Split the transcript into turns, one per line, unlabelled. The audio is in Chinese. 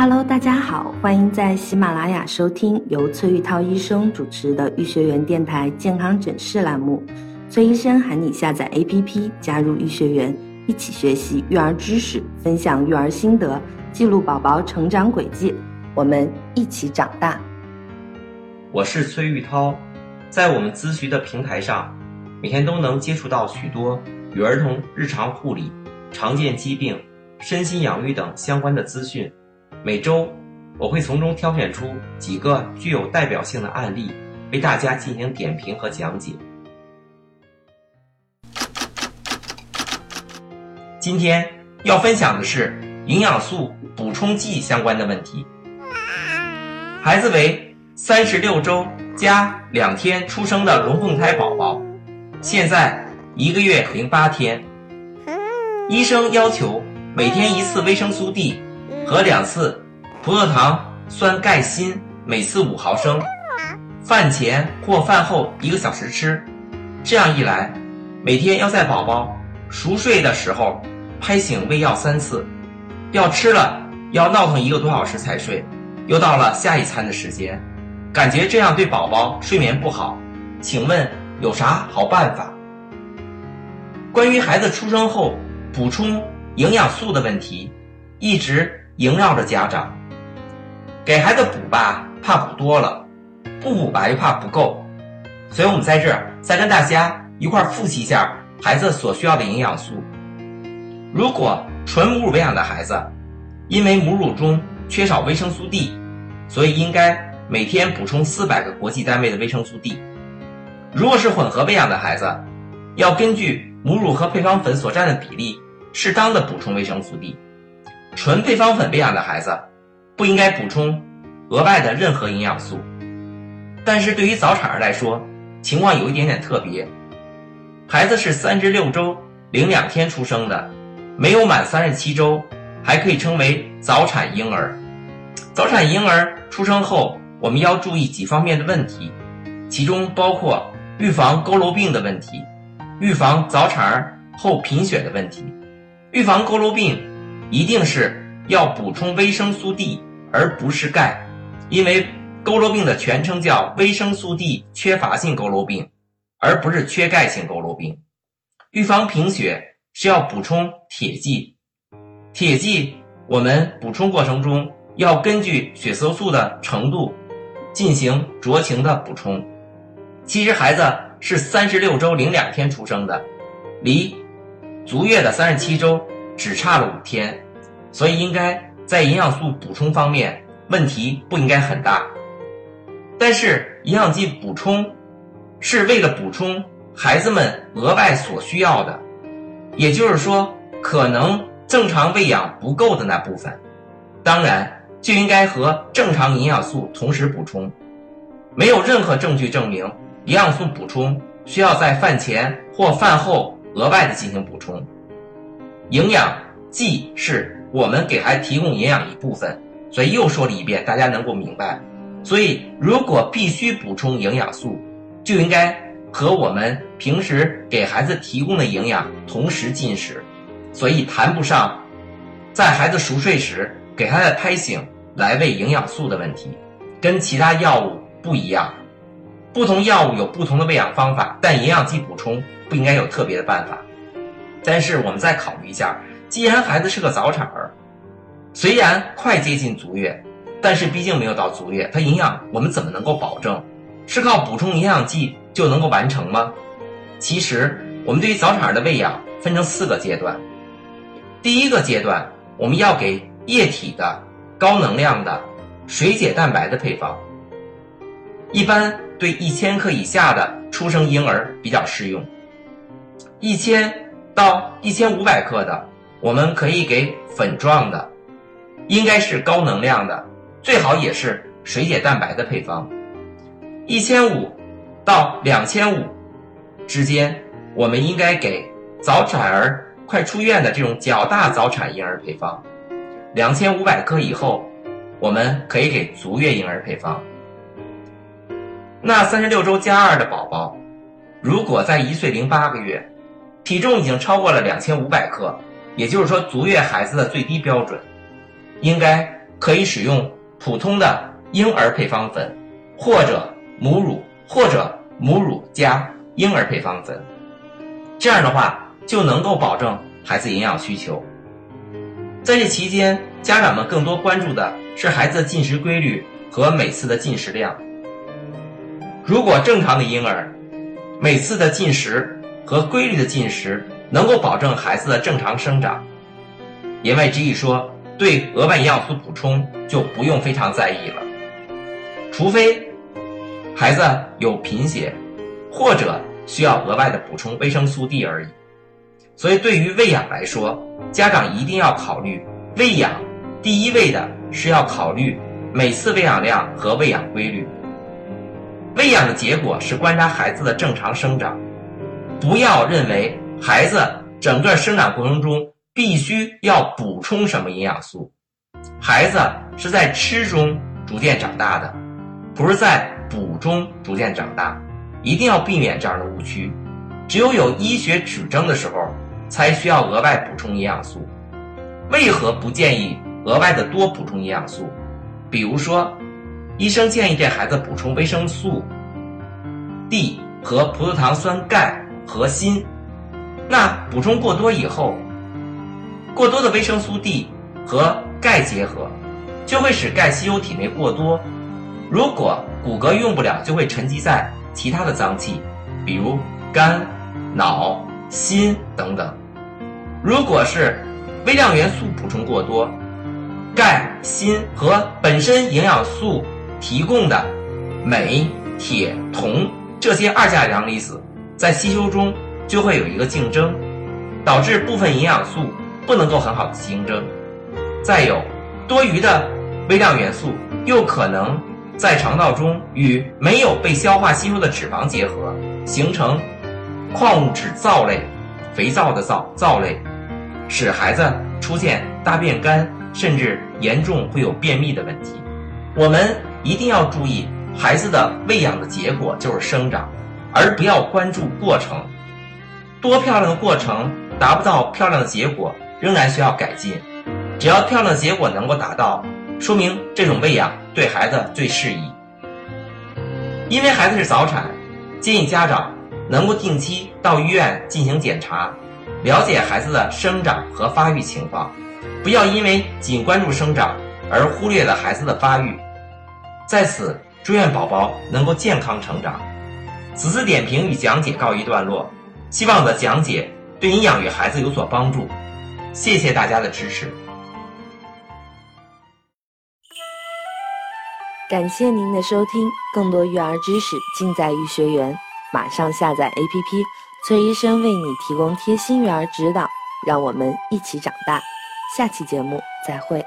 Hello，大家好，欢迎在喜马拉雅收听由崔玉涛医生主持的医学园电台健康诊室栏目。崔医生喊你下载 APP，加入医学园，一起学习育儿知识，分享育儿心得，记录宝宝成长轨迹，我们一起长大。
我是崔玉涛，在我们咨询的平台上，每天都能接触到许多与儿童日常护理、常见疾病、身心养育等相关的资讯。每周，我会从中挑选出几个具有代表性的案例，为大家进行点评和讲解。今天要分享的是营养素补充剂相关的问题。孩子为三十六周加两天出生的龙凤胎宝宝，现在一个月零八天。医生要求每天一次维生素 D。和两次葡萄糖酸钙锌，每次五毫升，饭前或饭后一个小时吃。这样一来，每天要在宝宝熟睡的时候拍醒喂药三次，要吃了要闹腾一个多小时才睡。又到了下一餐的时间，感觉这样对宝宝睡眠不好，请问有啥好办法？关于孩子出生后补充营养素的问题，一直。萦绕着家长，给孩子补吧，怕补多了；不补吧，又怕不够。所以我们在这儿再跟大家一块儿复习一下孩子所需要的营养素。如果纯母乳喂养的孩子，因为母乳中缺少维生素 D，所以应该每天补充四百个国际单位的维生素 D。如果是混合喂养的孩子，要根据母乳和配方粉所占的比例，适当的补充维生素 D。纯配方粉喂养的孩子，不应该补充额外的任何营养素。但是对于早产儿来说，情况有一点点特别。孩子是三至六周零两天出生的，没有满三十七周，还可以称为早产婴儿。早产婴儿出生后，我们要注意几方面的问题，其中包括预防佝偻病的问题，预防早产儿后贫血的问题，预防佝偻病。一定是要补充维生素 D，而不是钙，因为佝偻病的全称叫维生素 D 缺乏性佝偻病，而不是缺钙性佝偻病。预防贫血是要补充铁剂，铁剂我们补充过程中要根据血色素的程度进行酌情的补充。其实孩子是三十六周零两天出生的，离足月的三十七周。只差了五天，所以应该在营养素补充方面问题不应该很大。但是营养剂补充是为了补充孩子们额外所需要的，也就是说可能正常喂养不够的那部分，当然就应该和正常营养素同时补充。没有任何证据证明营养素补充需要在饭前或饭后额外的进行补充。营养剂是我们给孩子提供营养一部分，所以又说了一遍，大家能够明白。所以如果必须补充营养素，就应该和我们平时给孩子提供的营养同时进食，所以谈不上在孩子熟睡时给孩子拍醒来喂营养素的问题，跟其他药物不一样。不同药物有不同的喂养方法，但营养剂补充不应该有特别的办法。但是我们再考虑一下，既然孩子是个早产儿，虽然快接近足月，但是毕竟没有到足月，他营养我们怎么能够保证是靠补充营养剂就能够完成吗？其实我们对于早产儿的喂养分成四个阶段，第一个阶段我们要给液体的高能量的水解蛋白的配方，一般对一千克以下的出生婴儿比较适用，一千。到一千五百克的，我们可以给粉状的，应该是高能量的，最好也是水解蛋白的配方。一千五到两千五之间，我们应该给早产儿快出院的这种较大早产婴儿配方。两千五百克以后，我们可以给足月婴儿配方。那三十六周加二的宝宝，如果在一岁零八个月。体重已经超过了两千五百克，也就是说足月孩子的最低标准，应该可以使用普通的婴儿配方粉，或者母乳，或者母乳加婴儿配方粉。这样的话就能够保证孩子营养需求。在这期间，家长们更多关注的是孩子的进食规律和每次的进食量。如果正常的婴儿每次的进食和规律的进食能够保证孩子的正常生长，言外之意说，对额外营养素补充就不用非常在意了，除非孩子有贫血或者需要额外的补充维生素 D 而已。所以，对于喂养来说，家长一定要考虑喂养，第一位的是要考虑每次喂养量和喂养规律。喂养的结果是观察孩子的正常生长，不要认为孩子整个生长过程中必须要补充什么营养素。孩子是在吃中逐渐长大的，不是在补中逐渐长大，一定要避免这样的误区。只有有医学指征的时候。才需要额外补充营养素。为何不建议额外的多补充营养素？比如说，医生建议这孩子补充维生素 D 和葡萄糖酸钙和锌。那补充过多以后，过多的维生素 D 和钙结合，就会使钙吸收体内过多。如果骨骼用不了，就会沉积在其他的脏器，比如肝、脑。心等等，如果是微量元素补充过多，钙、锌和本身营养素提供的镁、铁、铜这些二价阳离子在吸收中就会有一个竞争，导致部分营养素不能够很好的竞争。再有多余的微量元素又可能在肠道中与没有被消化吸收的脂肪结合，形成。矿物质皂类，肥皂的皂皂类，使孩子出现大便干，甚至严重会有便秘的问题。我们一定要注意，孩子的喂养的结果就是生长，而不要关注过程。多漂亮的过程达不到漂亮的结果，仍然需要改进。只要漂亮的结果能够达到，说明这种喂养对孩子最适宜。因为孩子是早产，建议家长。能够定期到医院进行检查，了解孩子的生长和发育情况，不要因为仅关注生长而忽略了孩子的发育。在此，祝愿宝宝能够健康成长。此次点评与讲解告一段落，希望我的讲解对你养育孩子有所帮助。谢谢大家的支持。
感谢您的收听，更多育儿知识尽在育学园。马上下载 APP，崔医生为你提供贴心育儿指导，让我们一起长大。下期节目再会。